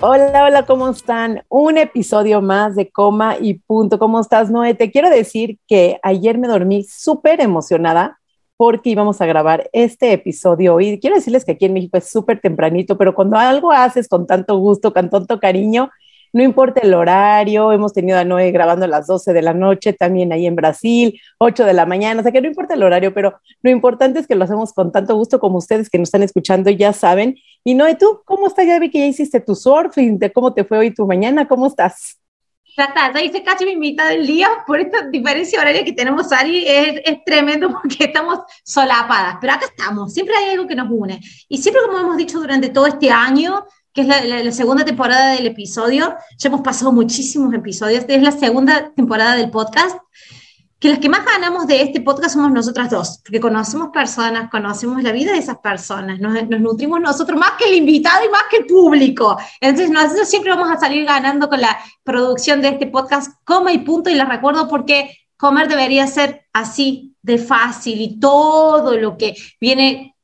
Hola, hola, ¿cómo están? Un episodio más de Coma y Punto. ¿Cómo estás, Noé? Te quiero decir que ayer me dormí súper emocionada porque íbamos a grabar este episodio y quiero decirles que aquí en México es súper tempranito, pero cuando algo haces con tanto gusto, con tanto cariño, no importa el horario, hemos tenido a Noé grabando a las 12 de la noche, también ahí en Brasil, 8 de la mañana, o sea que no importa el horario, pero lo importante es que lo hacemos con tanto gusto como ustedes que nos están escuchando ya saben. Y Noé, ¿tú cómo estás? Ya vi que ya hiciste tu surfing, de cómo te fue hoy tu mañana, ¿cómo estás? Ya hice casi mi mitad del día por esta diferencia horaria que tenemos, Ari, es, es, tremendo porque estamos solapadas, pero acá estamos, siempre hay algo que nos une. Y siempre, como hemos dicho durante todo este año, que es la, segunda temporada del episodio. Ya hemos pasado muchísimos episodios. es la segunda temporada del podcast. Que las que más ganamos de este podcast somos nosotras dos, porque conocemos personas, conocemos la vida de esas personas, nos, nutrimos nosotros más que el invitado y más que el público. Entonces, nosotros siempre vamos a salir ganando con la producción de este podcast, coma y punto. Y les recuerdo porque comer debería ser así de fácil y todo lo que viene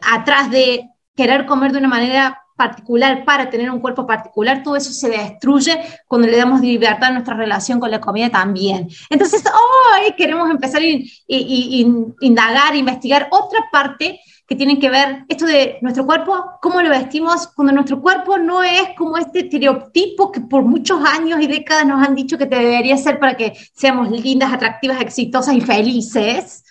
atrás de querer comer de una manera particular para tener un cuerpo particular, todo eso se destruye cuando le damos libertad a nuestra relación con la comida también. Entonces, hoy queremos empezar a indagar, investigar otra parte que tiene que ver esto de nuestro cuerpo, cómo lo vestimos, cuando nuestro cuerpo no es como este estereotipo que por muchos años y décadas nos han dicho que debería ser para que seamos lindas, atractivas, exitosas y felices.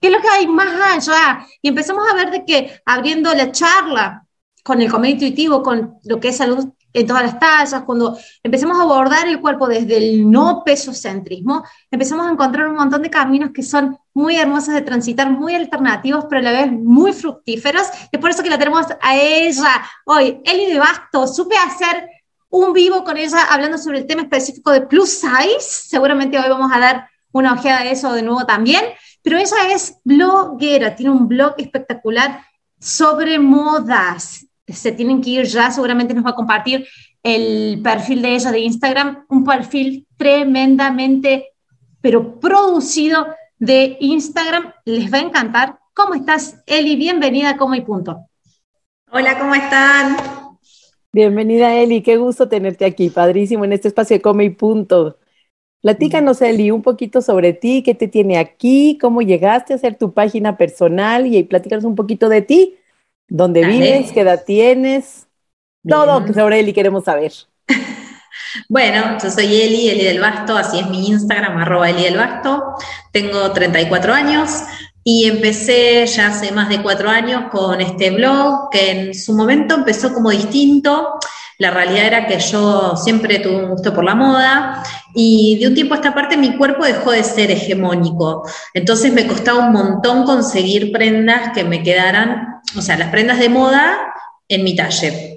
¿Qué es lo que hay más allá? Y empezamos a ver de que abriendo la charla con el comer intuitivo, con lo que es salud en todas las tallas, cuando empecemos a abordar el cuerpo desde el no pesocentrismo, empezamos a encontrar un montón de caminos que son muy hermosos de transitar, muy alternativos, pero a la vez muy fructíferos. Es por eso que la tenemos a ella hoy, Eli de Basto. Supe hacer un vivo con ella hablando sobre el tema específico de plus size. Seguramente hoy vamos a dar una ojeada de eso de nuevo también. Pero ella es bloguera, tiene un blog espectacular sobre modas se tienen que ir ya, seguramente nos va a compartir el perfil de ella de Instagram, un perfil tremendamente, pero producido de Instagram. Les va a encantar. ¿Cómo estás, Eli? Bienvenida a Como y Punto. Hola, ¿cómo están? Bienvenida, Eli. Qué gusto tenerte aquí. Padrísimo en este espacio de Come y Punto. Platícanos, Eli, un poquito sobre ti, qué te tiene aquí, cómo llegaste a hacer tu página personal y platícanos un poquito de ti ¿Dónde vives? ¿Qué edad tienes? Todo sobre Eli queremos saber. Bueno, yo soy Eli, Eli del Basto, así es mi Instagram, arroba Eli del Basto. Tengo 34 años y empecé ya hace más de cuatro años con este blog que en su momento empezó como distinto. La realidad era que yo siempre tuve un gusto por la moda y de un tiempo a esta parte mi cuerpo dejó de ser hegemónico. Entonces me costaba un montón conseguir prendas que me quedaran, o sea, las prendas de moda en mi talle.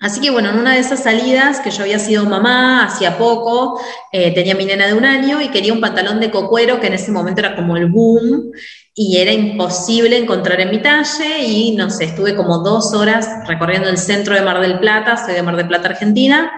Así que bueno, en una de esas salidas, que yo había sido mamá hacía poco, eh, tenía mi nena de un año y quería un pantalón de cocuero, que en ese momento era como el boom, y era imposible encontrar en mi talle y no sé, estuve como dos horas recorriendo el centro de Mar del Plata, soy de Mar del Plata, Argentina,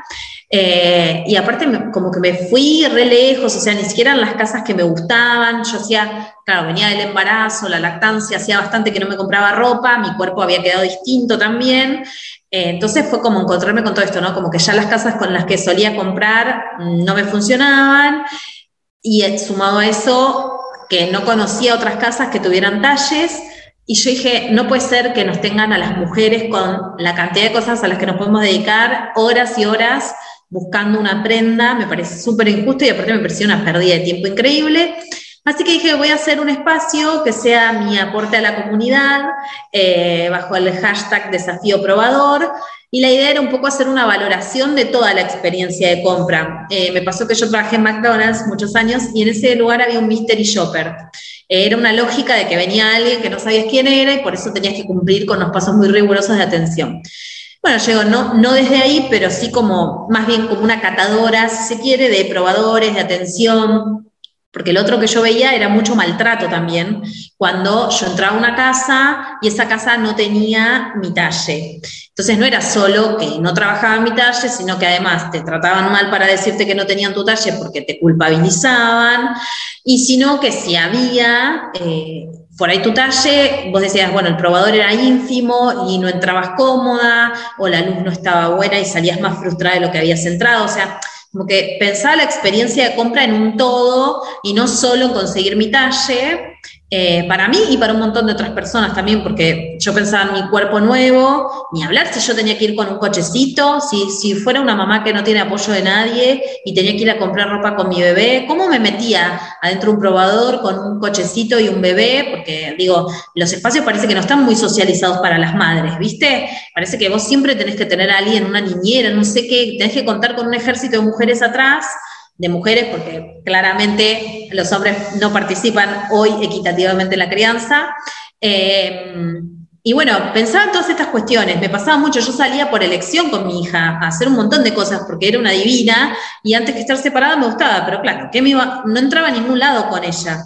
eh, y aparte como que me fui re lejos, o sea, ni siquiera en las casas que me gustaban, yo hacía, claro, venía del embarazo, la lactancia, hacía bastante que no me compraba ropa, mi cuerpo había quedado distinto también, eh, entonces fue como encontrarme con todo esto, ¿no? Como que ya las casas con las que solía comprar no me funcionaban, y sumado a eso, que no conocía otras casas que tuvieran talles. Y yo dije, no puede ser que nos tengan a las mujeres con la cantidad de cosas a las que nos podemos dedicar horas y horas buscando una prenda, me parece súper injusto y aparte me pareció una pérdida de tiempo increíble. Así que dije, voy a hacer un espacio que sea mi aporte a la comunidad, eh, bajo el hashtag desafío probador, y la idea era un poco hacer una valoración de toda la experiencia de compra. Eh, me pasó que yo trabajé en McDonald's muchos años y en ese lugar había un mystery shopper. Eh, era una lógica de que venía alguien que no sabías quién era y por eso tenías que cumplir con los pasos muy rigurosos de atención. Bueno, llego no, no desde ahí, pero sí como, más bien como una catadora, si se quiere, de probadores, de atención, porque el otro que yo veía era mucho maltrato también, cuando yo entraba a una casa y esa casa no tenía mi talle. Entonces no era solo que no trabajaba en mi talle, sino que además te trataban mal para decirte que no tenían tu talle porque te culpabilizaban, y sino que si había... Eh, por ahí tu talle, vos decías, bueno, el probador era ínfimo y no entrabas cómoda, o la luz no estaba buena y salías más frustrada de lo que habías entrado. O sea, como que pensaba la experiencia de compra en un todo y no solo conseguir mi talle, eh, para mí y para un montón de otras personas también, porque yo pensaba en mi cuerpo nuevo, ni hablar si yo tenía que ir con un cochecito, si, si fuera una mamá que no tiene apoyo de nadie y tenía que ir a comprar ropa con mi bebé, ¿cómo me metía adentro un probador con un cochecito y un bebé? Porque digo, los espacios parece que no están muy socializados para las madres, ¿viste? Parece que vos siempre tenés que tener a alguien, una niñera, no sé qué, tenés que contar con un ejército de mujeres atrás de mujeres, porque claramente los hombres no participan hoy equitativamente en la crianza. Eh, y bueno, pensaba en todas estas cuestiones, me pasaba mucho, yo salía por elección con mi hija a hacer un montón de cosas porque era una divina y antes que estar separada me gustaba, pero claro, que no entraba a ningún lado con ella.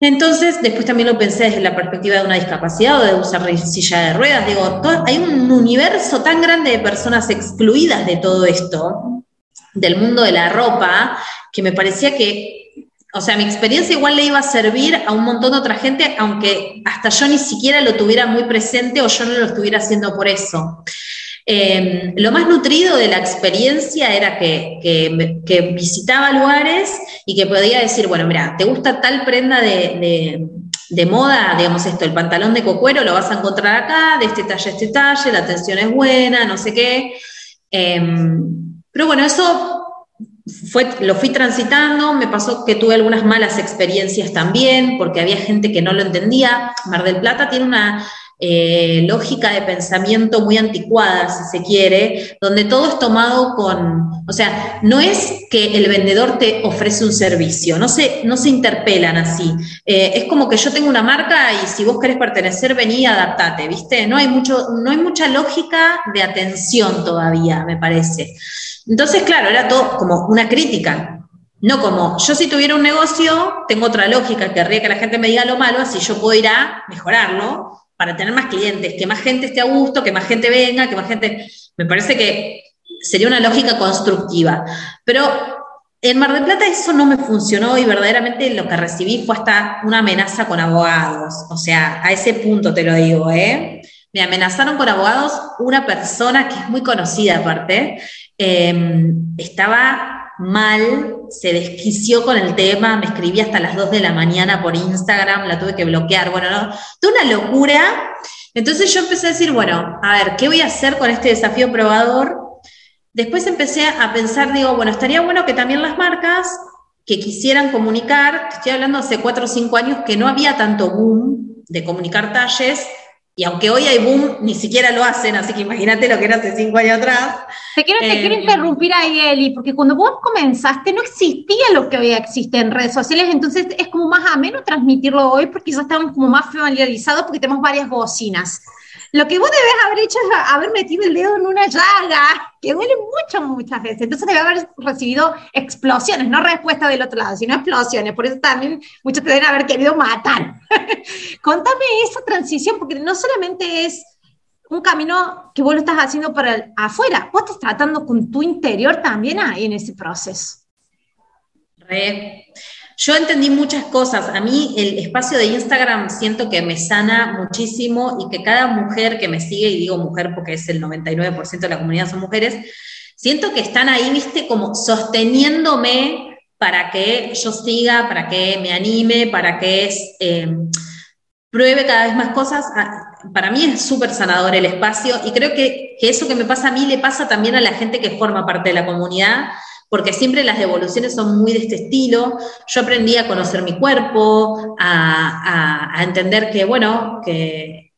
Entonces, después también lo pensé desde la perspectiva de una discapacidad o de usar silla de ruedas. Digo, hay un universo tan grande de personas excluidas de todo esto del mundo de la ropa, que me parecía que, o sea, mi experiencia igual le iba a servir a un montón de otra gente, aunque hasta yo ni siquiera lo tuviera muy presente o yo no lo estuviera haciendo por eso. Em, lo más nutrido de la experiencia era que, que, visitaba lugares y que podía decir, bueno, mira, ¿te gusta tal prenda de, de, moda? Digamos esto, el pantalón de cocuero lo vas a encontrar acá, de este talle a este talle, la atención es buena, no sé qué. Em, pero bueno, eso fue, lo fui transitando, me pasó que tuve algunas malas experiencias también, porque había gente que no lo entendía. Mar del Plata tiene una eh, lógica de pensamiento muy anticuada, si se quiere, donde todo es tomado con, o sea, no es que el vendedor te ofrece un servicio, no se, no se interpelan así. Eh, es como que yo tengo una marca y si vos querés pertenecer, vení y adaptate, ¿viste? No hay, mucho, no hay mucha lógica de atención todavía, me parece. Entonces, claro, era todo como una crítica. No como, yo si tuviera un negocio, tengo otra lógica, querría que la gente me diga lo malo, así yo puedo ir a mejorarlo para tener más clientes, que más gente esté a gusto, que más gente venga, que más gente... Me parece que sería una lógica constructiva. Pero en Mar del Plata eso no me funcionó y verdaderamente lo que recibí fue hasta una amenaza con abogados. O sea, a ese punto te lo digo, ¿eh? Me amenazaron con abogados una persona que es muy conocida aparte, Em, estaba mal, se desquició con el tema, me escribía hasta las 2 de la mañana por Instagram, la tuve que bloquear, bueno, no, toda una locura. Entonces yo empecé a decir, bueno, a ver, ¿qué voy a hacer con este desafío probador? Después empecé a pensar, digo, bueno, estaría bueno que también las marcas que quisieran comunicar, estoy hablando hace 4 o 5 años que no había tanto boom de comunicar talles, y aunque hoy hay boom, ni siquiera lo hacen, así que imagínate lo que era hace cinco años atrás. Te quiero, te quiero eh, interrumpir ahí, Eli, porque cuando vos comenzaste no existía lo que hoy existe en redes sociales, entonces es como más ameno transmitirlo hoy porque ya estamos como más familiarizados porque tenemos varias bocinas. Lo que vos debes haber hecho es haber metido el dedo en una llaga, que duele mucho muchas veces. Entonces debe haber recibido explosiones, no respuesta del otro lado, sino explosiones. Por eso también muchos te deben haber querido matar. Contame esa transición, porque no solamente es un camino que vos lo estás haciendo para afuera, vos estás tratando con tu interior también ahí en ese proceso. Re. Yo entendí muchas cosas. A mí el espacio de Instagram siento que me sana muchísimo y que cada mujer que me sigue, y digo mujer porque es el 99% de la comunidad son mujeres, siento que están ahí, viste, como sosteniéndome para que yo siga, para que me anime, para que em, pruebe cada vez más cosas. Ah, para mí es súper sanador el espacio y creo que eso que me pasa a mí le pasa también a la gente que forma parte de la comunidad porque siempre las devoluciones son muy de este estilo. Yo aprendí a conocer mi cuerpo, a, entender que, bueno, que,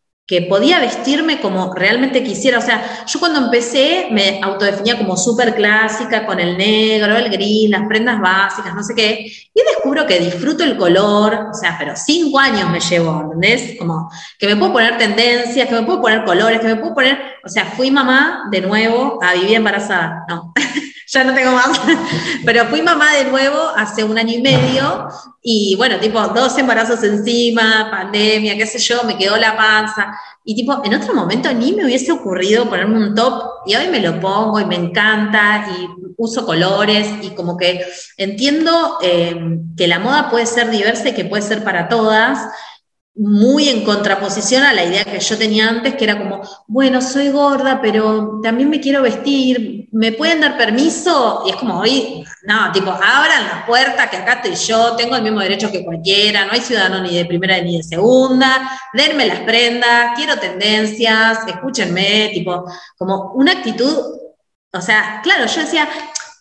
podía vestirme como realmente quisiera. O sea, yo cuando empecé me autodefinía como súper clásica, con el negro, el gris, las prendas básicas, no sé qué, y descubro que disfruto el color, o sea, pero cinco años me llevo, ¿entendés? Como que me puedo poner tendencias, que me puedo poner colores, que me puedo poner, o sea, fui mamá de nuevo a vivir embarazada, no. ya no tengo más. Pero fui mamá de nuevo hace un año y medio y bueno, tipo dos embarazos encima, pandemia, qué sé yo, me quedó la panza. Y tipo, en otro momento ni me hubiese ocurrido ponerme un top y hoy me lo pongo y me encanta y uso colores y como que entiendo eh, que la moda puede ser diversa y que puede ser para todas, muy en contraposición a la idea que yo tenía antes, que era como, bueno, soy gorda, pero también me quiero vestir, ¿me pueden dar permiso? Y es como, hoy, no, tipo, abran la puerta, que acá estoy yo, tengo el mismo derecho que cualquiera, no hay ciudadano ni de primera ni de segunda, denme las prendas, quiero tendencias, escúchenme, tipo, como una actitud, o sea, claro, yo decía,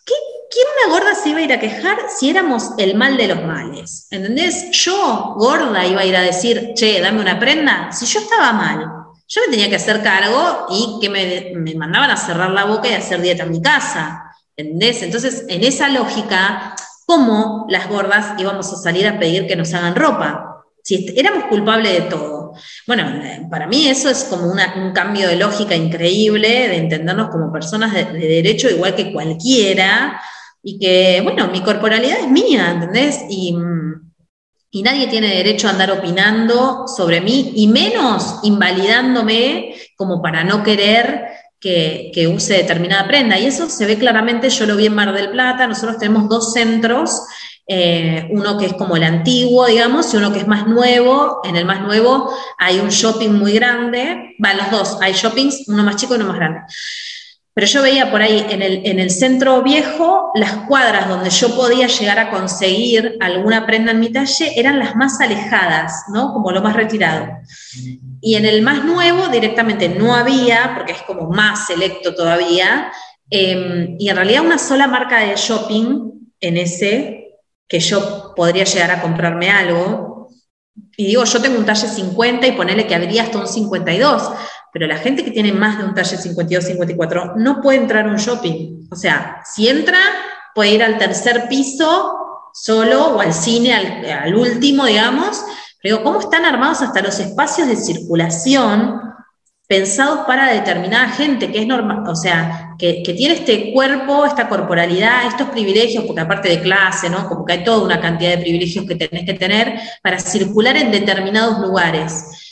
¿quién una gorda se iba a ir a quejar si éramos el mal de los males? ¿Entendés? Yo, gorda, iba a ir a decir, che, dame una prenda, si yo estaba mal. Yo me tenía que hacer cargo y que me, me mandaban a cerrar la boca y a hacer dieta en mi casa. ¿Entendés? Entonces, en esa lógica, ¿cómo las gordas íbamos a salir a pedir que nos hagan ropa? Si éramos culpables de todo. Bueno, para mí eso es como un cambio de lógica increíble, de entendernos como personas de, de derecho igual que cualquiera, y que, bueno, mi corporalidad es mía, ¿entendés? Y, y nadie tiene derecho a andar opinando sobre mí, y menos invalidándome como para no querer que, que, use determinada prenda. Y eso se ve claramente, yo lo vi en Mar del Plata, nosotros tenemos dos centros, eh, uno que es como el antiguo, digamos, y uno que es más nuevo. En el más nuevo hay un shopping muy grande, van los dos, hay shoppings, uno más chico y uno más grande. Pero yo veía por ahí en el, en el centro viejo, las cuadras donde yo podía llegar a conseguir alguna prenda en mi talle eran las más alejadas, ¿no? Como lo más retirado. Y en el más nuevo directamente no había, porque es como más selecto todavía, em, y en realidad una sola marca de shopping en ese, que yo podría llegar a comprarme algo. Y digo, yo tengo un talle 50 y ponerle que habría hasta un 52 pero la gente que tiene más de un talle 52-54 no puede entrar a un shopping. O sea, si entra, puede ir al tercer piso solo o al cine, al, último, digamos. Pero ¿cómo están armados hasta los espacios de circulación pensados para determinada gente, que es normal, o sea, que, tiene este cuerpo, esta corporalidad, estos privilegios, porque aparte de clase, ¿no? Como que hay toda una cantidad de privilegios que tenés que tener para circular en determinados lugares.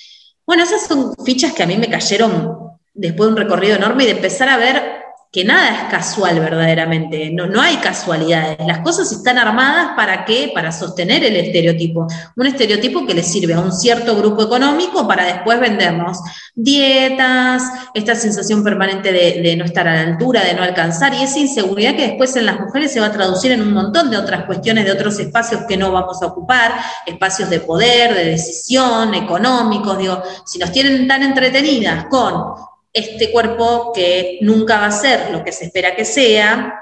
Bueno, esas son fichas que a mí me cayeron después de un recorrido enorme y de empezar a ver que nada es casual verdaderamente, no, no hay casualidades, las cosas están armadas para qué, para sostener el estereotipo, un estereotipo que le sirve a un cierto grupo económico para después vendernos dietas, esta sensación permanente de, de no estar a la altura, de no alcanzar, y esa inseguridad que después en las mujeres se va a traducir en un montón de otras cuestiones, de otros espacios que no vamos a ocupar, espacios de poder, de decisión, económicos, digo, si nos tienen tan entretenidas con este cuerpo que nunca va a ser lo que se espera que sea,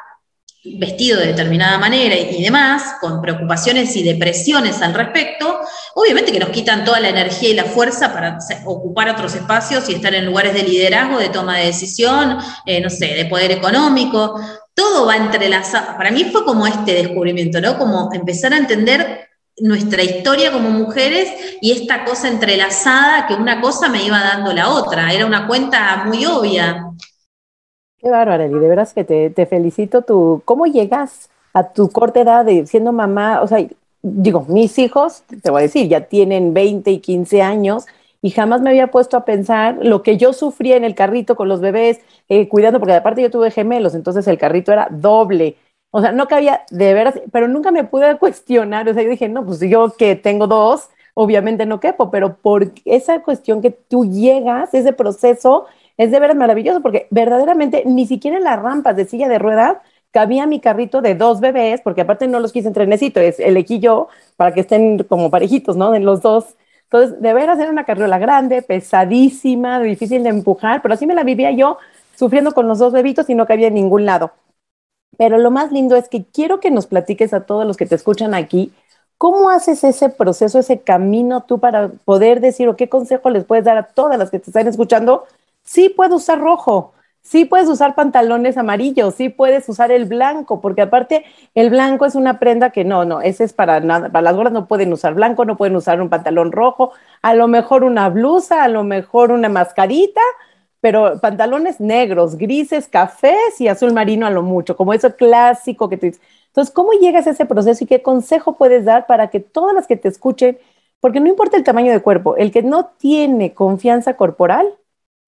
vestido de determinada manera y demás, con preocupaciones y depresiones al respecto, obviamente que nos quitan toda la energía y la fuerza para ocupar otros espacios y estar en lugares de liderazgo, de toma de decisión, eh, no sé, de poder económico, todo va entrelazado. Para mí fue como este descubrimiento, ¿no? Como empezar a entender nuestra historia como mujeres y esta cosa entrelazada que una cosa me iba dando la otra. Era una cuenta muy obvia. Qué bárbara, y de veras que te, felicito. Tú, ¿Cómo llegas a tu corta edad de siendo mamá? O sea, digo, mis hijos, te voy a decir, ya tienen 20 y 15 años y jamás me había puesto a pensar lo que yo sufría en el carrito con los bebés, eh, cuidando, porque aparte yo tuve gemelos, entonces el carrito era doble o sea, no cabía de veras, pero nunca me pude cuestionar. O sea, yo dije, no, pues yo que tengo dos, obviamente no quepo, pero por esa cuestión que tú llegas, ese proceso, es de veras maravilloso, porque verdaderamente ni siquiera en las rampas de silla de ruedas cabía mi carrito de dos bebés, porque aparte no los quise en trenecito, es elegí yo para que estén como parejitos, ¿no? De los dos. Entonces, de veras era una carriola grande, pesadísima, difícil de empujar, pero así me la vivía yo sufriendo con los dos bebitos y no cabía en ningún lado. Pero lo más lindo es que quiero que nos platiques a todos los que te escuchan aquí, ¿cómo haces ese proceso, ese camino tú para poder decir o qué consejo les puedes dar a todas las que te están escuchando? Sí puedo usar rojo, sí puedes usar pantalones amarillos, sí puedes usar el blanco, porque aparte el blanco es una prenda que no, no, ese es para nada, para las gordas no pueden usar blanco, no pueden usar un pantalón rojo, a lo mejor una blusa, a lo mejor una mascarita, pero pantalones negros, grises, cafés y azul marino a lo mucho, como eso clásico que tú dices. Entonces, ¿cómo llegas a ese proceso y qué consejo puedes dar para que todas las que te escuchen, porque no importa el tamaño de cuerpo, el que no tiene confianza corporal,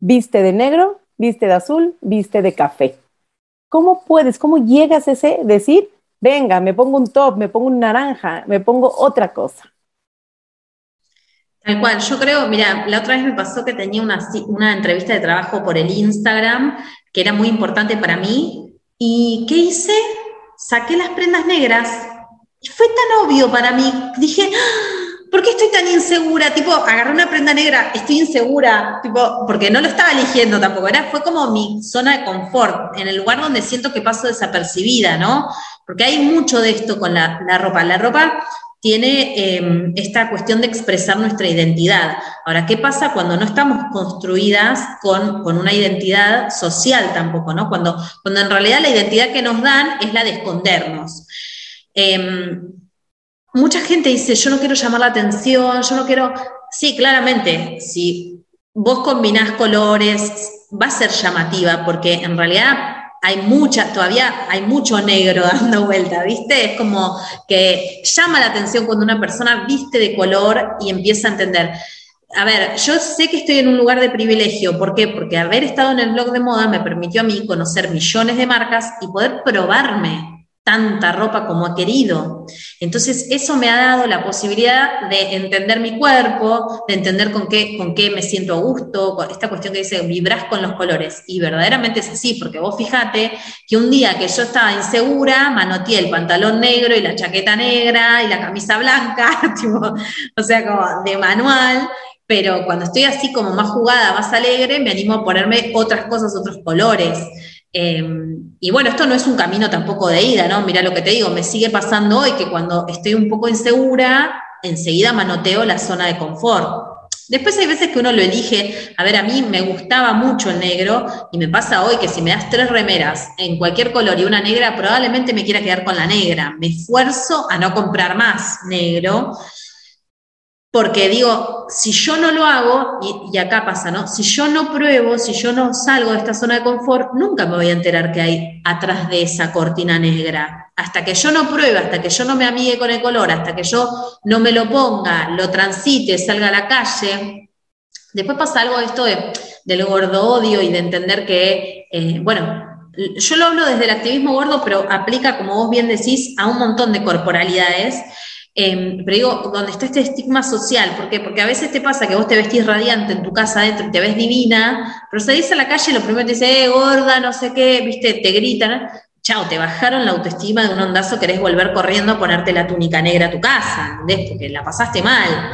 viste de negro, viste de azul, viste de café. ¿Cómo puedes, cómo llegas a ese decir, venga, me pongo un top, me pongo un naranja, me pongo otra cosa? Tal cual, yo creo, mira, la otra vez me pasó que tenía una, una entrevista de trabajo por el Instagram que era muy importante para mí. ¿Y qué hice? Saqué las prendas negras y fue tan obvio para mí. Dije, ¡Ah! ¿por qué estoy tan insegura? Tipo, agarré una prenda negra, estoy insegura, tipo, porque no lo estaba eligiendo tampoco, era, fue como mi zona de confort, en el lugar donde siento que paso desapercibida, ¿no? Porque hay mucho de esto con la, la ropa. La ropa tiene em, esta cuestión de expresar nuestra identidad. Ahora, ¿qué pasa cuando no estamos construidas con, una identidad social tampoco, ¿no? Cuando, cuando en realidad la identidad que nos dan es la de escondernos. Em, mucha gente dice, yo no quiero llamar la atención, yo no quiero... Sí, claramente, si vos combinás colores, va a ser llamativa, porque en realidad hay muchas, todavía hay mucho negro dando vuelta, ¿viste? Es como que llama la atención cuando una persona viste de color y empieza a entender. A ver, yo sé que estoy en un lugar de privilegio, ¿por qué? Porque haber estado en el blog de moda me permitió a mí conocer millones de marcas y poder probarme tanta ropa como ha querido. Entonces, eso me ha dado la posibilidad de entender mi cuerpo, de entender con qué, con qué me siento a gusto, con esta cuestión que dice, vibras con los colores. Y verdaderamente es así, porque vos fijate que un día que yo estaba insegura, manoteé el pantalón negro y la chaqueta negra y la camisa blanca, o sea, como de manual, pero cuando estoy así como más jugada, más alegre, me animo a ponerme otras cosas, otros colores. Em, y bueno, esto no es un camino tampoco de ida, ¿no? Mira lo que te digo, me sigue pasando hoy que cuando estoy un poco insegura, enseguida manoteo la zona de confort. Después hay veces que uno lo elige, a ver, a mí me gustaba mucho el negro y me pasa hoy que si me das tres remeras en cualquier color y una negra, probablemente me quiera quedar con la negra. Me esfuerzo a no comprar más negro porque digo, si yo no lo hago, y, acá pasa, ¿no? Si yo no pruebo, si yo no salgo de esta zona de confort, nunca me voy a enterar que hay atrás de esa cortina negra. Hasta que yo no pruebe, hasta que yo no me amigue con el color, hasta que yo no me lo ponga, lo transite, salga a la calle. Después pasa algo esto de, del gordo odio y de entender que, eh, bueno, yo lo hablo desde el activismo gordo, pero aplica, como vos bien decís, a un montón de corporalidades Em, pero digo, donde está este estigma social, ¿por qué? Porque a veces te pasa que vos te vestís radiante en tu casa adentro y te ves divina, pero salís a la calle y lo primero te dice, eh, gorda, no sé qué, viste, te gritan, chao, te bajaron la autoestima de un ondazo, querés volver corriendo a ponerte la túnica negra a tu casa, ¿entendés? Porque la pasaste mal.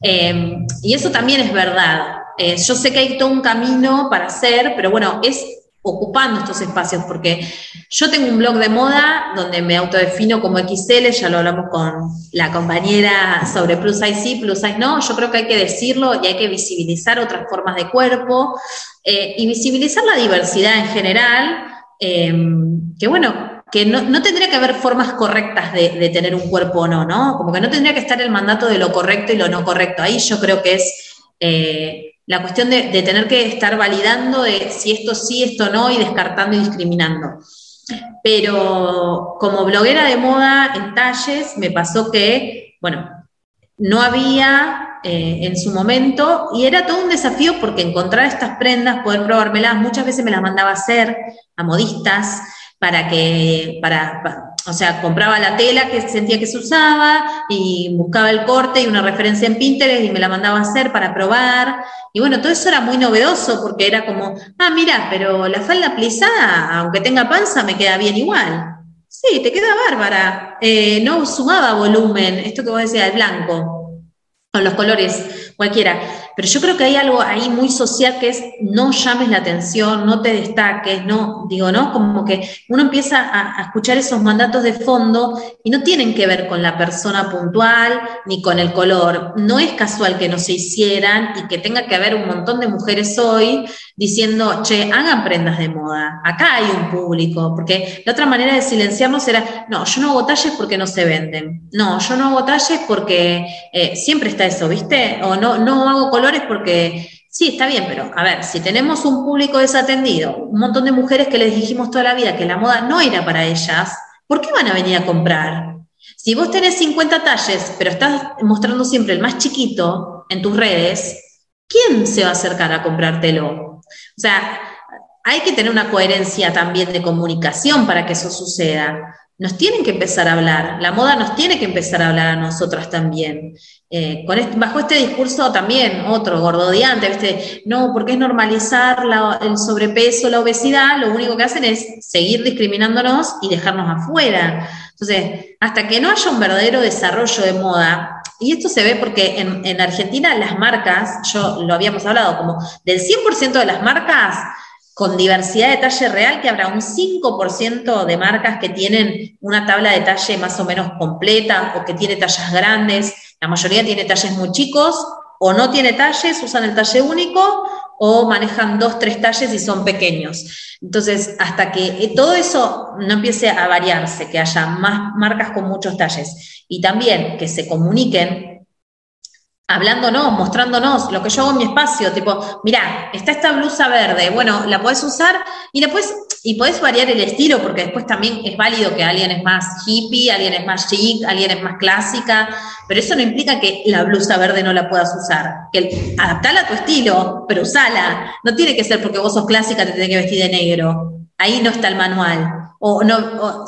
Em, y eso también es verdad. Eh, yo sé que hay todo un camino para hacer, pero bueno, es ocupando estos espacios, porque yo tengo un blog de moda donde me autodefino como XL, ya lo hablamos con la compañera sobre plus size sí, plus size no, yo creo que hay que decirlo y hay que visibilizar otras formas de cuerpo eh, y visibilizar la diversidad en general, eh, que bueno, que no, tendría que haber formas correctas de, tener un cuerpo o no, ¿no? Como que no tendría que estar el mandato de lo correcto y lo no correcto. Ahí yo creo que es eh, la cuestión de, tener que estar validando de si esto sí, esto no, y descartando y discriminando. Pero como bloguera de moda en talles, me pasó que, bueno, no había eh, en su momento, y era todo un desafío porque encontrar estas prendas, poder probármelas, muchas veces me las mandaba a hacer a modistas para que, para o sea, compraba la tela que sentía que se usaba y buscaba el corte y una referencia en Pinterest y me la mandaba a hacer para probar. Y bueno, todo eso era muy novedoso porque era como, ah, mira, pero la falda plisada, aunque tenga panza, me queda bien igual. Sí, te queda bárbara. Eh, no sumaba volumen, esto que vos decías, el blanco, con los colores, cualquiera. Pero yo creo que hay algo ahí muy social que es no llames la atención, no te destaques, no, digo, ¿no? Como que uno empieza a, escuchar esos mandatos de fondo y no tienen que ver con la persona puntual ni con el color. No es casual que no se hicieran y que tenga que haber un montón de mujeres hoy diciendo, che, hagan prendas de moda, acá hay un público, porque la otra manera de silenciarnos era, no, yo no hago talles porque no se venden, no, yo no hago talles porque eh, siempre está eso, ¿viste? O no, no hago color porque Sí, está bien, pero a ver, si tenemos un público desatendido, un montón de mujeres que les dijimos toda la vida que la moda no era para ellas, ¿por qué van a venir a comprar? Si vos tenés 50 talles, pero estás mostrando siempre el más chiquito en tus redes, ¿quién se va a acercar a comprártelo? O sea, hay que tener una coherencia también de comunicación para que eso suceda nos tienen que empezar a hablar, la moda nos tiene que empezar a hablar a nosotras también. Eh, con bajo este discurso también, otro gordodiante, ¿viste? no, porque es normalizar el sobrepeso, la obesidad, lo único que hacen es seguir discriminándonos y dejarnos afuera. Entonces, hasta que no haya un verdadero desarrollo de moda, y esto se ve porque en, en Argentina las marcas, yo lo habíamos hablado, como del 100% de las marcas, con diversidad de talle real, que habrá un 5% de marcas que tienen una tabla de talle más o menos completa o que tiene tallas grandes. La mayoría tiene talles muy chicos o no tiene talles, usan el talle único o manejan dos, tres talles y son pequeños. Entonces, hasta que eh, todo eso no empiece a variarse, que haya más marcas con muchos talles y también que se comuniquen hablándonos, mostrándonos lo que yo hago en mi espacio, tipo, mira, está esta blusa verde, bueno, la puedes usar y después, y puedes variar el estilo, porque después también es válido que alguien es más hippie, alguien es más chic, alguien es más clásica, pero eso no implica que la blusa verde no la puedas usar, que adaptala a tu estilo, pero usala, no tiene que ser porque vos sos clásica, te tenés que vestir de negro, ahí no está el manual. O no,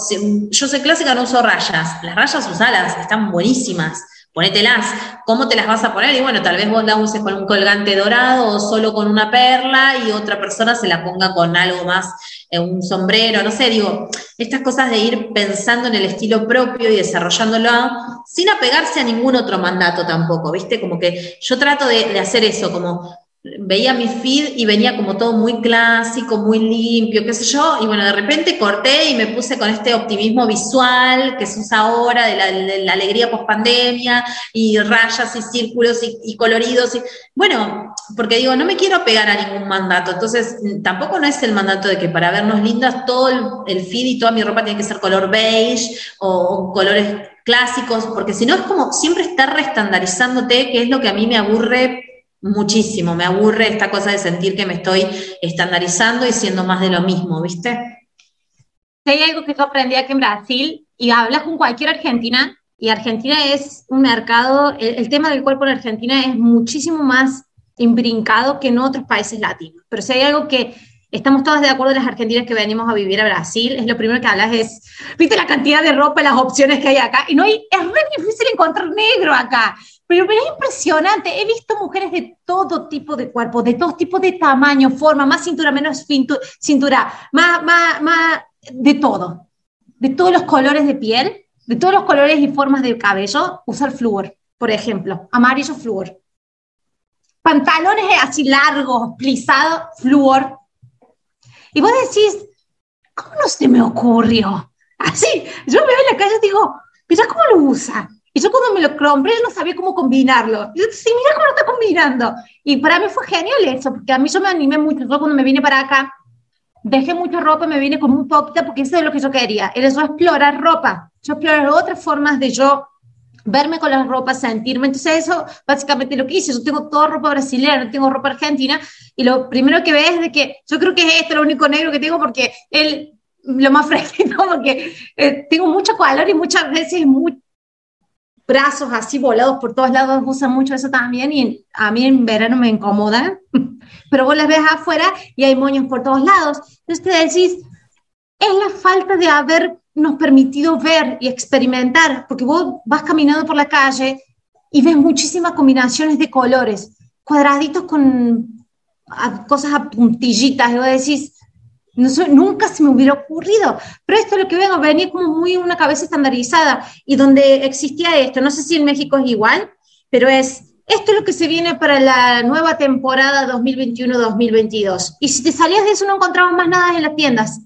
yo soy clásica, no uso rayas. Las rayas usalas, están buenísimas ponételas. ¿Cómo te las vas a poner? Y bueno, tal vez vos la uses con un colgante dorado o solo con una perla y otra persona se la ponga con algo más, en un sombrero, no sé, digo, estas cosas de ir pensando en el estilo propio y desarrollándolo sin apegarse a ningún otro mandato tampoco, ¿viste? Como que yo trato de hacer eso, como veía mi feed y venía como todo muy clásico, muy limpio, qué sé yo, y bueno, de repente corté y me puse con este optimismo visual que se usa ahora de la, alegría post pandemia y rayas y círculos y, coloridos. Y, bueno, porque digo, no me quiero pegar a ningún mandato, entonces tampoco no es el mandato de que para vernos lindas todo el, feed y toda mi ropa tiene que ser color beige o, colores clásicos, porque si no es como siempre estar reestandarizándote, que es lo que a mí me aburre muchísimo. Me aburre esta cosa de sentir que me estoy estandarizando y siendo más de lo mismo, ¿viste? hay algo que yo aprendí aquí en Brasil y hablas con cualquier argentina y Argentina es un mercado, el, tema del cuerpo en Argentina es muchísimo más imbrincado que en otros países latinos. Pero si hay algo que estamos todas de acuerdo las argentinas que venimos a vivir a Brasil, es lo primero que hablas es, viste la cantidad de ropa, las opciones que hay acá, y no hay, es muy difícil encontrar negro acá. Pero, es impresionante. He visto mujeres de todo tipo de cuerpo, de todo tipo de tamaño, forma, más cintura, menos cintura, más, más, más, de todo. De todos los colores de piel, de todos los colores y formas de cabello, usar flúor, por ejemplo, amarillo flúor. Pantalones así largos, plisados, flúor. Y vos decís, ¿cómo no se me ocurrió? Así, yo me veo en la calle y digo, mira cómo lo usa y yo cuando me lo compré no sabía cómo combinarlo. Y yo, sí, mira cómo lo está combinando. Y para mí fue genial eso, porque a mí yo me animé mucho. Yo cuando me vine para acá, dejé mucha ropa, me vine con un poquito, porque eso es lo que yo quería. Era yo explorar ropa. Yo explorar otras formas de yo verme con la ropa, sentirme. Entonces eso básicamente lo que hice. Yo tengo toda ropa brasileña, no tengo ropa argentina. Y lo primero que ves es de que yo creo que es esto lo único negro que tengo porque él lo más fresco, porque eh, tengo mucho calor y muchas veces muy, brazos así volados por todos lados, usan mucho eso también y a mí en verano me incomoda, pero vos las ves afuera y hay moños por todos lados. Entonces te decís, es la falta de habernos permitido ver y experimentar, porque vos vas caminando por la calle y ves muchísimas combinaciones de colores, cuadraditos con cosas a puntillitas, y vos decís, no, nunca se me hubiera ocurrido. Pero esto es lo que vengo, venía como muy una cabeza estandarizada y donde existía esto. No sé si en México es igual, pero es, esto es lo que se viene para la nueva temporada 2021-2022. Y si te salías de eso no encontrabas más nada en las tiendas.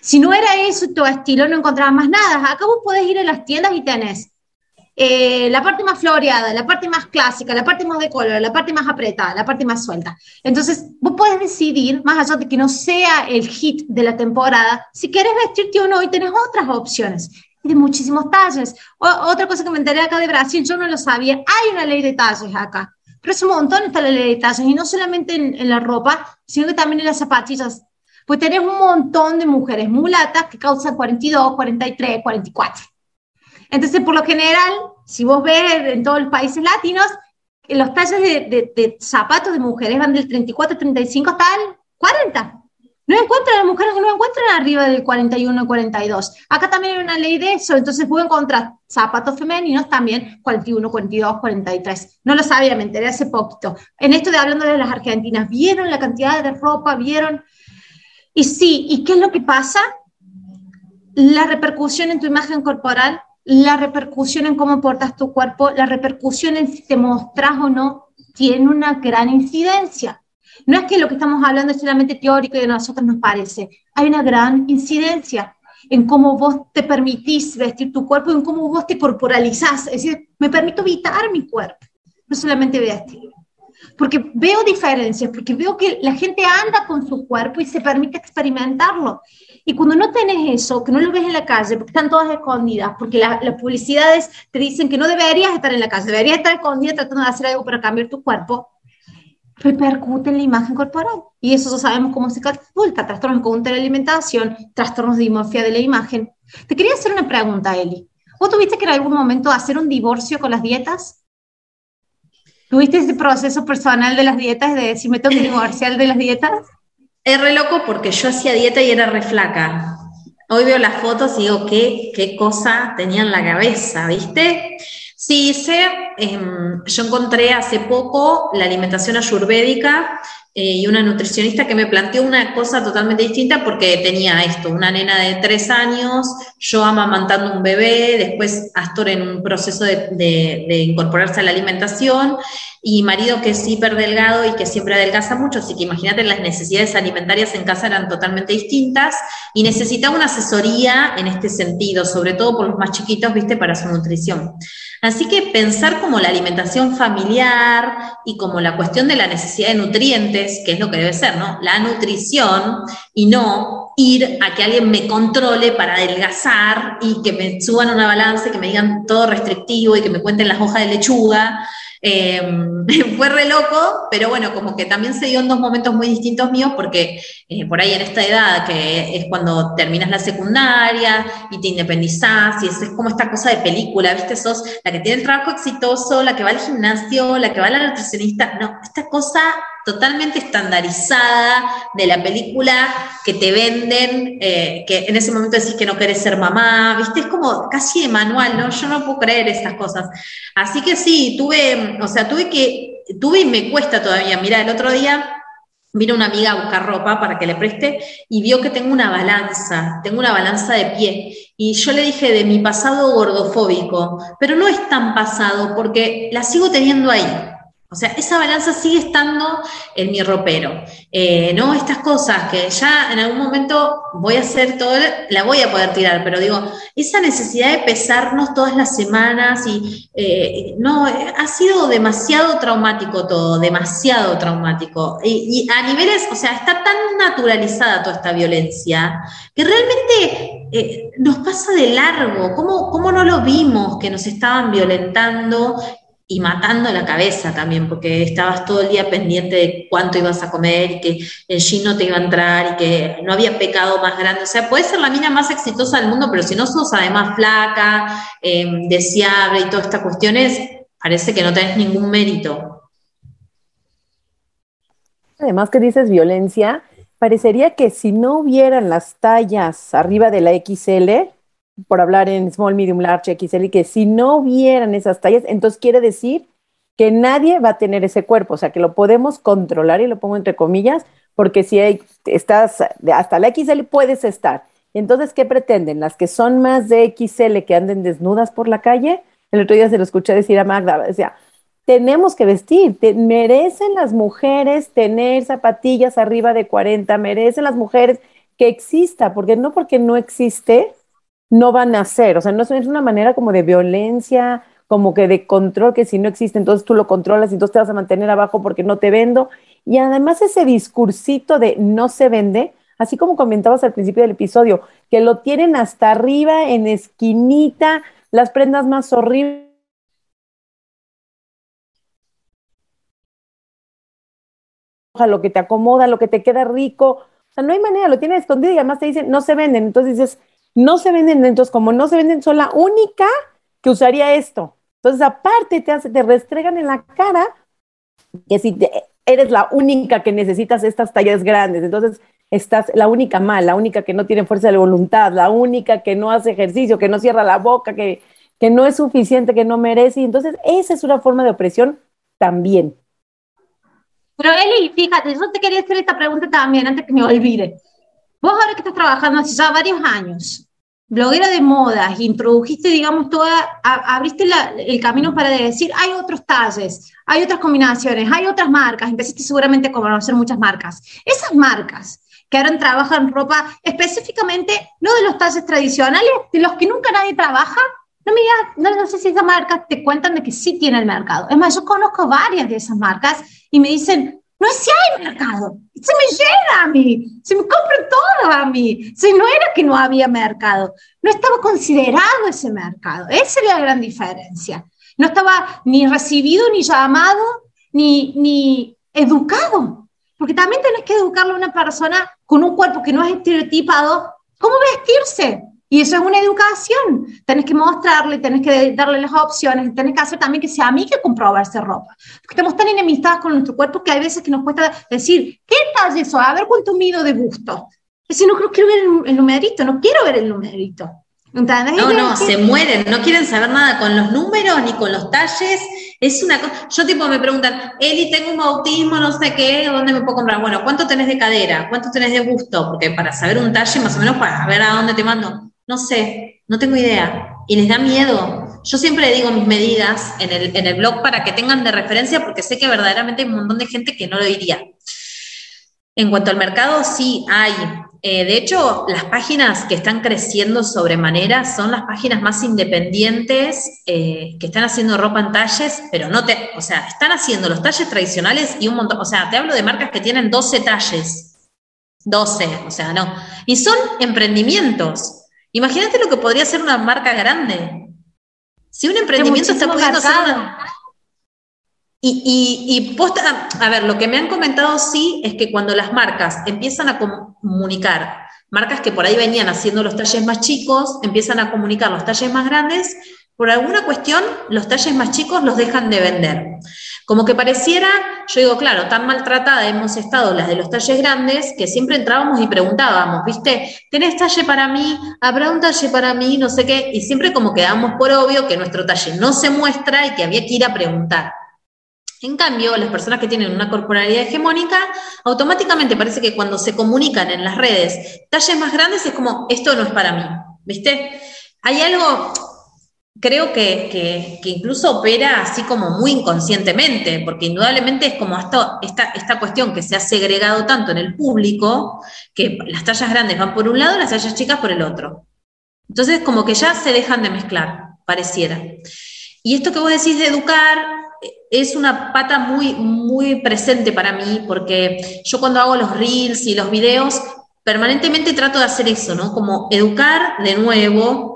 Si no era eso tu estilo, no encontrabas más nada. Acá vos podés ir a las tiendas y tenés eh, la parte más floreada, la parte más clásica, la parte más de color, la parte más apretada, la parte más suelta. Entonces, vos puedes decidir, más allá de que no sea el hit de la temporada, si quieres vestirte o no, y tenés otras opciones de muchísimos talles. otra cosa que me enteré acá de Brasil, yo no lo sabía, hay una ley de talles acá. Pero es un montón esta ley de detalles, y no solamente en, la ropa, sino que también en las zapatillas. Pues tenés un montón de mujeres mulatas que causan 42, 43, 44. Entonces, por lo general, si vos ves en todos los países latinos, los talles de, de zapatos de mujeres van del 34, 35 hasta el 40. No encuentran las mujeres que no encuentran arriba del 41 42. Acá también hay una ley de eso, entonces puedo encontrar zapatos femeninos también 41, 42, 43. No lo sabía, me enteré hace poquito. En esto de hablando de las argentinas, ¿vieron la cantidad de ropa? ¿Vieron? Y sí, ¿y qué es lo que pasa? La repercusión en tu imagen corporal, la repercusión en cómo portas tu cuerpo, la repercusión en si te mostras o no, tiene una gran incidencia. No es que lo que estamos hablando es solamente teórico y a nosotros nos parece. Hay una gran incidencia en cómo vos te permitís vestir tu cuerpo, en cómo vos te corporalizás. Es decir, me permito evitar mi cuerpo, no solamente vestir. Porque veo diferencias, porque veo que la gente anda con su cuerpo y se permite experimentarlo. Y cuando no tenés eso, que no lo ves en la calle, porque están todas escondidas, porque las publicidades te dicen que no deberías estar en la calle, deberías estar escondida tratando de hacer algo para cambiar tu cuerpo, repercute en la imagen corporal. Y eso sabemos cómo se catapulta, trastornos de la alimentación, trastornos de dimorfia de la imagen. Te quería hacer una pregunta, Eli. ¿Vos tuviste que en algún momento hacer un divorcio con las dietas? ¿Tuviste ese proceso personal de las dietas de decir, me tengo que de las dietas? Es re loco porque yo hacía dieta y era re flaca. Hoy veo las fotos y digo, ¿qué, qué cosa tenía en la cabeza, viste? Sí, sé, em, yo encontré hace poco la alimentación ayurvédica eh, y una nutricionista que me planteó una cosa totalmente distinta porque tenía esto, una nena de tres años, yo amamantando un bebé, después Astor en un proceso de, de incorporarse a la alimentación y marido que es hiper delgado y que siempre adelgaza mucho, así que imagínate las necesidades alimentarias en casa eran totalmente distintas y necesitaba una asesoría en este sentido, sobre todo por los más chiquitos, viste, para su nutrición. Así que pensar como la alimentación familiar y como la cuestión de la necesidad de nutrientes, que es lo que debe ser, ¿no? La nutrición y no ir a que alguien me controle para adelgazar y que me suban una balanza que me digan todo restrictivo y que me cuenten las hojas de lechuga. Em, fue re loco, pero bueno, como que también se dio en dos momentos muy distintos míos, porque eh, por ahí en esta edad, que es cuando terminas la secundaria y te independizás, y es, es, como esta cosa de película, ¿viste? Sos la que tiene el trabajo exitoso, la que va al gimnasio, la que va a la nutricionista, no, esta cosa totalmente estandarizada de la película que te venden, eh, que en ese momento decís que no querés ser mamá, ¿viste? Es como casi de manual, ¿no? Yo no puedo creer estas cosas. Así que sí, tuve, o sea, tuve que, tuve y me cuesta todavía. Mira, el otro día vino una amiga a buscar ropa para que le preste y vio que tengo una balanza, tengo una balanza de pie. Y yo le dije de mi pasado gordofóbico, pero no es tan pasado porque la sigo teniendo ahí. O sea, esa balanza sigue estando en mi ropero. Eh, no estas cosas que ya en algún momento voy a hacer todo, la voy a poder tirar, pero digo, esa necesidad de pesarnos todas las semanas y eh, no, ha sido demasiado traumático todo, demasiado traumático. Y, a niveles, o sea, está tan naturalizada toda esta violencia que realmente eh, nos pasa de largo. ¿Cómo, ¿Cómo no lo vimos que nos estaban violentando y matando la cabeza también, porque estabas todo el día pendiente de cuánto ibas a comer y que el gin no te iba a entrar y que no había pecado más grande. O sea, puedes ser la mina más exitosa del mundo, pero si no sos además flaca, eh, deseable y todas estas cuestiones, parece que no tenés ningún mérito. Además que dices violencia, parecería que si no hubieran las tallas arriba de la XL, por hablar en small, medium, large, XL, que si no hubieran esas tallas, entonces quiere decir que nadie va a tener ese cuerpo, o sea, que lo podemos controlar y lo pongo entre comillas, porque si estás hasta la XL puedes estar. Entonces, ¿qué pretenden? Las que son más de XL que anden desnudas por la calle, el otro día se lo escuché decir a Magda, o sea, tenemos que vestir, merecen las mujeres tener zapatillas arriba de 40, merecen las mujeres que exista, porque no porque no existe, no van a hacer. O sea, no es una manera como de violencia, como que de control, que si no existe, entonces tú lo controlas y entonces te vas a mantener abajo porque no te vendo. Y además ese discursito de no se vende, así como comentabas al principio del episodio, que lo tienen hasta arriba, en esquinita, las prendas más horribles lo que te acomoda, lo que te queda rico. O sea, no hay manera, lo tienes escondido y además te dicen, no se venden. Entonces dices, no se venden, entonces como no se venden, son la única que usaría esto. Entonces, aparte, te, te restregan en la cara que si eres la única que necesitas estas tallas grandes, entonces estás la única mal, la única que no tiene fuerza de voluntad, la única que no hace ejercicio, que no cierra la boca, que, que no es suficiente, que no merece. Entonces, esa es una forma de opresión también. Pero Eli, fíjate, yo te quería hacer esta pregunta también antes que me olvide. Vos ahora que estás trabajando hace ya varios años, bloguera de modas, introdujiste, digamos, toda, abriste el camino para decir, hay otros talles, hay otras combinaciones, hay otras marcas, empezaste seguramente a conocer muchas marcas. Esas marcas que ahora trabajan ropa específicamente, no de los talles tradicionales, de los que nunca nadie trabaja, no me digas, no, sé si esas marcas te cuentan de que sí tiene el mercado. Es más, yo conozco varias de esas marcas y me dicen, no es si hay mercado, se me llena a mí, se me compra todo a mí. Si no era que no había mercado, no estaba considerado ese mercado. Esa es la gran diferencia. No estaba ni recibido, ni llamado, ni, ni educado. Porque también tenés que educarle a una persona con un cuerpo que no es estereotipado, cómo vestirse, y eso es una educación. Tenés que mostrarle, tenés que darle las opciones, tenés que hacer también que sea a mí que comprobarse ropa. Porque estamos tan enemistados con nuestro cuerpo que hay veces que nos cuesta decir, ¿qué tal eso? A ver cuánto mido de gusto. Es decir, no quiero ver el, numerito, no quiero ver el numerito. No, no, se mueren, no quieren saber nada con los números ni con los talles. Es una cosa. Yo, tipo, me preguntan, Eli, tengo un bautismo, no sé qué, ¿dónde me puedo comprar? Bueno, ¿cuánto tenés de cadera? ¿Cuánto tenés de gusto? Porque para saber un talle, más o menos, para ver a dónde te mando. No sé, no tengo idea. Y les da miedo. Yo siempre digo mis medidas en el, en el blog para que tengan de referencia porque sé que verdaderamente hay un montón de gente que no lo diría. En cuanto al mercado, sí hay. Eh, de hecho, las páginas que están creciendo sobremanera son las páginas más independientes eh, que están haciendo ropa en talles, pero no te, o sea, están haciendo los talles tradicionales y un montón, o sea, te hablo de marcas que tienen 12 talles, 12, o sea, no. Y son emprendimientos. Imagínate lo que podría ser una marca grande. Si un emprendimiento está pudiendo hacer Y, y, posta, a ver, lo que me han comentado sí es que cuando las marcas empiezan a comunicar, marcas que por ahí venían haciendo los talles más chicos, empiezan a comunicar los talles más grandes, por alguna cuestión los talles más chicos los dejan de vender. Como que pareciera, yo digo, claro, tan maltratada hemos estado las de los talles grandes que siempre entrábamos y preguntábamos, ¿viste? ¿Tenés talle para mí? ¿Habrá un talle para mí? No sé qué. Y siempre como que damos por obvio que nuestro talle no se muestra y que había que ir a preguntar. En cambio, las personas que tienen una corporalidad hegemónica, automáticamente parece que cuando se comunican en las redes talles más grandes es como, esto no es para mí, ¿viste? Hay algo, creo que, incluso opera así como muy inconscientemente, porque indudablemente es como esta, esta cuestión que se ha segregado tanto en el público, que las tallas grandes van por un lado, las tallas chicas por el otro. Entonces, como que ya se dejan de mezclar, pareciera. Y esto que vos decís de educar es una pata muy, muy presente para mí, porque yo cuando hago los reels y los videos, permanentemente trato de hacer eso, ¿no? Como educar de nuevo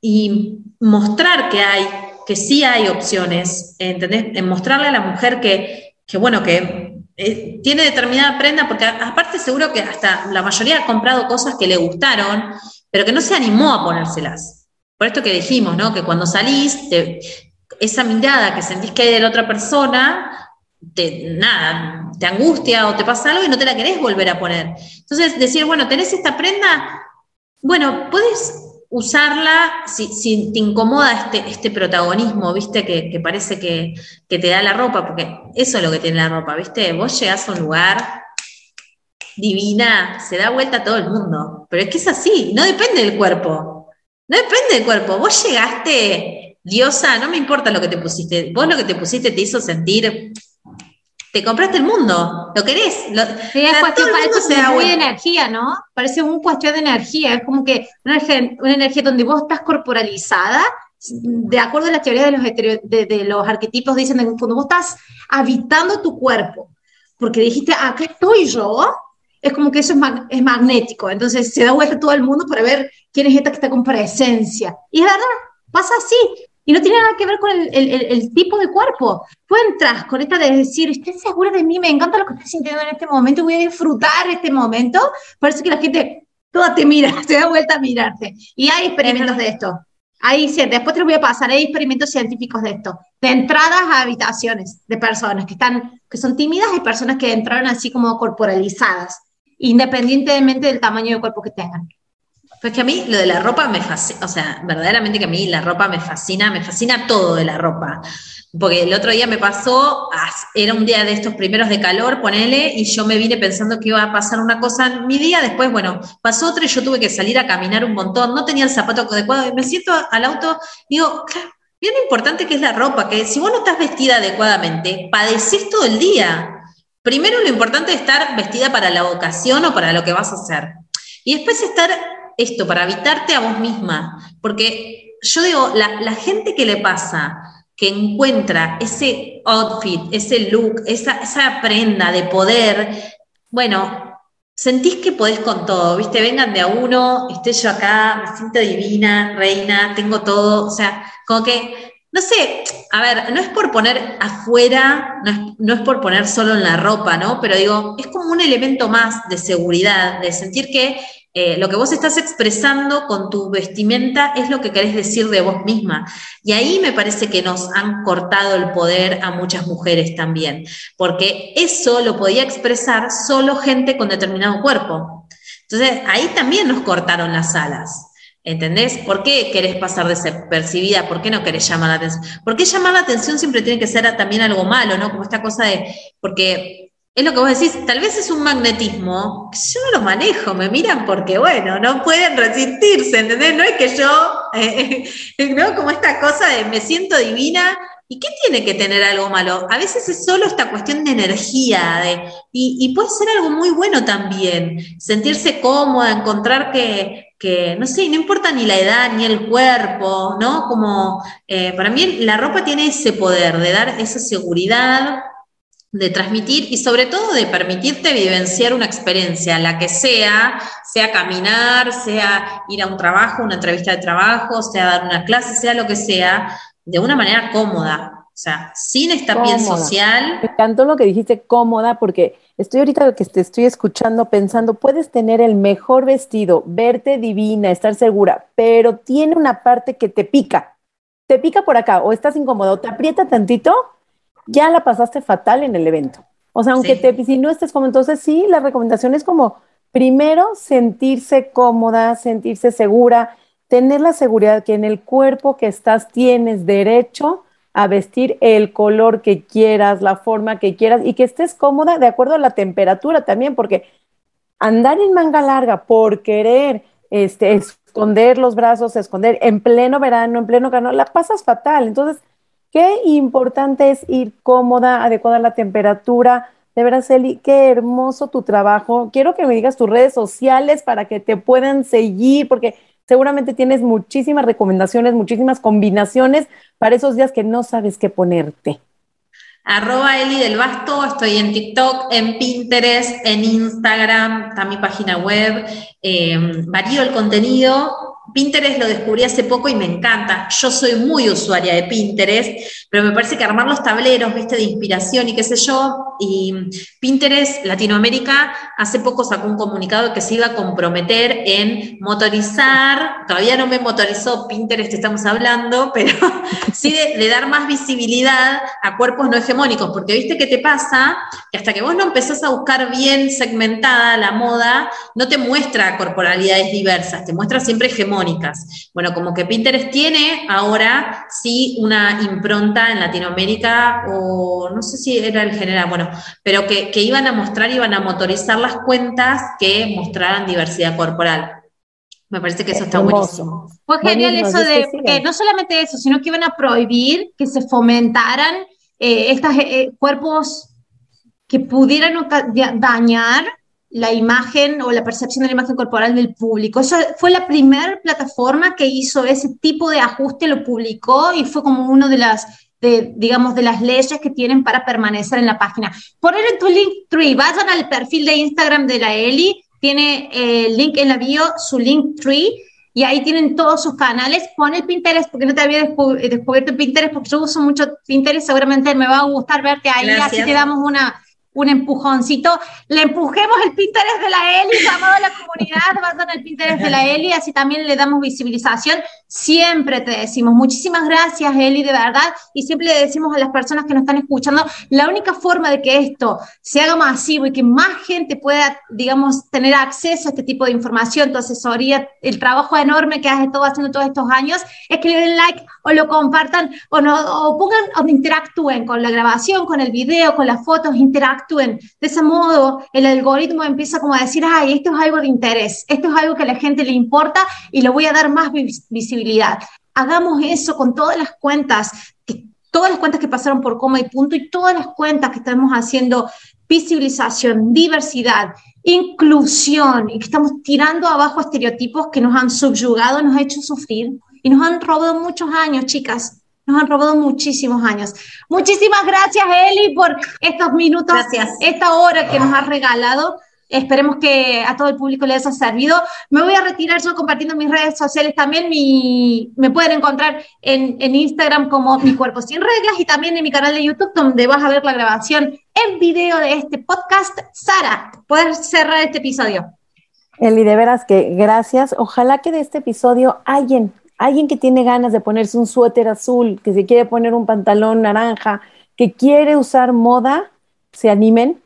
y mostrar que hay, que sí hay opciones, ¿entendés? En mostrarle a la mujer que, bueno, que eh, tiene determinada prenda, porque aparte seguro que hasta la mayoría ha comprado cosas que le gustaron, pero que no se animó a ponérselas. Por esto que dijimos, ¿no? Que cuando salís, esa mirada que sentís que hay de la otra persona, te, nada, te angustia o te pasa algo y no te la querés volver a poner. Entonces, decir, bueno, tenés esta prenda, bueno, puedes usarla si, te incomoda este, este protagonismo, viste, que, parece que, te da la ropa, porque eso es lo que tiene la ropa, viste, vos llegás a un lugar divina, se da vuelta a todo el mundo, pero es que es así, no depende del cuerpo, no depende del cuerpo, vos llegaste diosa, no me importa lo que te pusiste, vos lo que te pusiste te hizo sentir te compraste el mundo, lo querés. Lo, sí, es cuestión, parece muy de energía, ¿no? Parece un cuestión de energía, es como que una energía, donde vos estás corporalizada, de acuerdo a las teorías de los, de, los arquetipos, dicen que cuando vos estás habitando tu cuerpo, porque dijiste, acá estoy yo, es como que eso es, es, magnético, entonces se da vuelta todo el mundo para ver quién es esta que está con presencia. Y es verdad, pasa así. Y no tiene nada que ver con el, tipo de cuerpo. Tú entras con esta de decir, estoy segura de mí, me encanta lo que estoy sintiendo en este momento, voy a disfrutar este momento. Parece que la gente toda te mira, se da vuelta a mirarte. Y hay experimentos de esto. Ahí, después te lo voy a pasar, hay experimentos científicos de esto, de entradas a habitaciones de personas que, están, que son tímidas y personas que entraron así como corporalizadas, independientemente del tamaño de cuerpo que tengan. Pues que a mí lo de la ropa me fascina, o sea, verdaderamente que a mí la ropa me fascina, me fascina todo de la ropa. Porque el otro día me pasó, era un día de estos primeros de calor, ponele, y yo me vine pensando que iba a pasar una cosa en mi día, después, bueno, pasó otra y yo tuve que salir a caminar un montón, no tenía el zapato adecuado, y me siento al auto, digo, bien importante que es la ropa, que si vos no estás vestida adecuadamente, padecés todo el día. Primero lo importante es estar vestida para la ocasión o para lo que vas a hacer. Y después estar esto, para habitarte a vos misma. Porque yo digo, la, gente que le pasa, que encuentra ese outfit, ese look, esa, esa prenda de poder, bueno, sentís que podés con todo, ¿viste? Vengan de a uno, esté yo acá, me siento divina, reina, tengo todo, o sea, como que, no sé, a ver, no es por poner afuera, no es, no es por poner solo en la ropa, ¿no? Pero digo, es como un elemento más de seguridad, de sentir que eh, lo que vos estás expresando con tu vestimenta es lo que querés decir de vos misma. Y ahí me parece que nos han cortado el poder a muchas mujeres también, porque eso lo podía expresar solo gente con determinado cuerpo. Entonces, ahí también nos cortaron las alas. ¿Entendés? ¿Por qué querés pasar desapercibida? ¿Por qué no querés llamar la atención? ¿Por qué llamar la atención siempre tiene que ser también algo malo, ¿no? Como esta cosa de, porque es lo que vos decís, tal vez es un magnetismo, yo no lo manejo, me miran porque, bueno, no pueden resistirse, ¿entendés? No es que yo, eh, ¿no? Como esta cosa de me siento divina, ¿y qué tiene que tener algo malo? A veces es solo esta cuestión de energía, de, y, puede ser algo muy bueno también, sentirse cómoda, encontrar que, que, no sé, no importa ni la edad ni el cuerpo, ¿no? Como, eh, para mí la ropa tiene ese poder de dar esa seguridad, de transmitir y sobre todo de permitirte vivenciar una experiencia, la que sea, sea caminar, sea ir a un trabajo, una entrevista de trabajo, sea dar una clase, sea lo que sea, de una manera cómoda, o sea, sin esta piel social. Me encantó lo que dijiste, cómoda, porque estoy ahorita que te estoy escuchando pensando, puedes tener el mejor vestido, verte divina, estar segura, pero tiene una parte que te pica. Te pica por acá, o estás incómodo, te aprieta tantito ya la pasaste fatal en el evento. O sea, aunque te, si no estés como, entonces sí, la recomendación es como, primero, sentirse cómoda, sentirse segura, tener la seguridad que en el cuerpo que estás tienes derecho a vestir el color que quieras, la forma que quieras y que estés cómoda de acuerdo a la temperatura también, porque andar en manga larga por querer este, esconder los brazos, esconder en pleno verano, en pleno calor, la pasas fatal. Entonces, Qué importante es ir cómoda, adecuada a la temperatura. De veras, Eli, qué hermoso tu trabajo. Quiero que me digas tus redes sociales para que te puedan seguir, porque seguramente tienes muchísimas recomendaciones, muchísimas combinaciones para esos días que no sabes qué ponerte. Arroba Eli del Basto, estoy en TikTok, en Pinterest, en Instagram, está mi página web, eh, varío el contenido Pinterest lo descubrí hace poco y me encanta. Yo soy muy usuaria de Pinterest, pero me parece que armar los tableros, viste, de inspiración y qué sé yo, y Pinterest Latinoamérica hace poco sacó un comunicado que se iba a comprometer en motorizar, todavía no me motorizó Pinterest, estamos hablando, pero sí de, dar más visibilidad a cuerpos no hegemónicos, porque viste qué te pasa, que hasta que vos no empezás a buscar bien segmentada la moda, no te muestra corporalidades diversas, te muestra siempre hegemónicas. Bueno, como que Pinterest tiene ahora sí una impronta en Latinoamérica, o no sé si era el general, bueno, pero que, iban a mostrar, iban a motorizar las cuentas que mostraran diversidad corporal. Me parece que eso está buenísimo. Fue genial eso de, no solamente eso, sino que iban a prohibir que se fomentaran eh, estos eh, eh, cuerpos que pudieran dañar la imagen o la percepción de la imagen corporal del público. Eso fue la primera plataforma que hizo ese tipo de ajuste, lo publicó y fue como una de las, de, digamos, de las leyes que tienen para permanecer en la página. Poner en tu link tree, vayan al perfil de Instagram de la Eli, tiene el link en la bio, su link tree, y ahí tienen todos sus canales. Pon el Pinterest porque no te había descubierto el Pinterest porque yo uso mucho Pinterest, seguramente me va a gustar verte ahí, así te damos una, un empujoncito. Le empujemos el Pinterest de la Eli, llamado a la comunidad, vayan al Pinterest de la Eli, así también le damos visibilización. Siempre te decimos, muchísimas gracias Eli, de verdad, y siempre le decimos a las personas que nos están escuchando, la única forma de que esto se haga masivo y que más gente pueda, digamos, tener acceso a este tipo de información, tu asesoría, el trabajo enorme que has estado haciendo todos estos años, es que le den like o lo compartan o, no, o pongan o interactúen con la grabación, con el video, con las fotos, interactúen actúen. De ese modo, el algoritmo empieza como a decir, ay, esto es algo de interés, esto es algo que a la gente le importa y le voy a dar más visibilidad. Hagamos eso con todas las cuentas, todas las cuentas que pasaron por coma y punto y todas las cuentas que estamos haciendo visibilización, diversidad, inclusión y que estamos tirando abajo estereotipos que nos han subyugado, nos han hecho sufrir y nos han robado muchos años, chicas. Nos han robado muchísimos años. Muchísimas gracias, Eli, por estos minutos, gracias. esta hora que nos has regalado. Esperemos que a todo el público les haya servido. Me voy a retirar yo compartiendo mis redes sociales también. Mi, me pueden encontrar en, en, Instagram como Mi Cuerpo Sin Reglas y también en mi canal de YouTube donde vas a ver la grabación en video de este podcast. Sara, puedes cerrar este episodio. Eli, de veras que gracias. Ojalá que de este episodio alguien alguien que tiene ganas de ponerse un suéter azul, que se quiere poner un pantalón naranja, que quiere usar moda, se animen,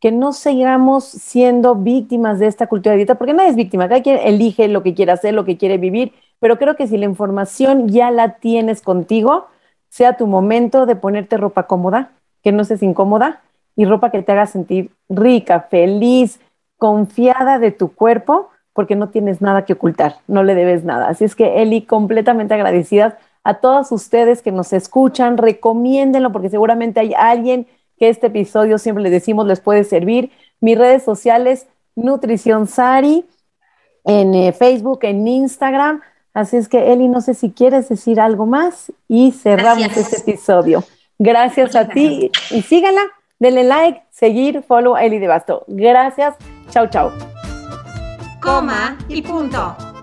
que no sigamos siendo víctimas de esta cultura de dieta, porque nadie es víctima, cada quien elige lo que quiere hacer, lo que quiere vivir, pero creo que si la información ya la tienes contigo, sea tu momento de ponerte ropa cómoda, que no seas incómoda, y ropa que te haga sentir rica, feliz, confiada de tu cuerpo, porque no tienes nada que ocultar, no le debes nada. Así es que, Eli, completamente agradecidas a todas ustedes que nos escuchan, recomiéndenlo porque seguramente hay alguien que este episodio siempre les decimos les puede servir. Mis redes sociales, Nutrición Sari, en eh, Facebook, en Instagram. Así es que, Eli, no sé si quieres decir algo más y cerramos este episodio. Gracias a ti y síganla, denle like, seguir, follow a Eli de Basto. Gracias, chao, chao coma y punto.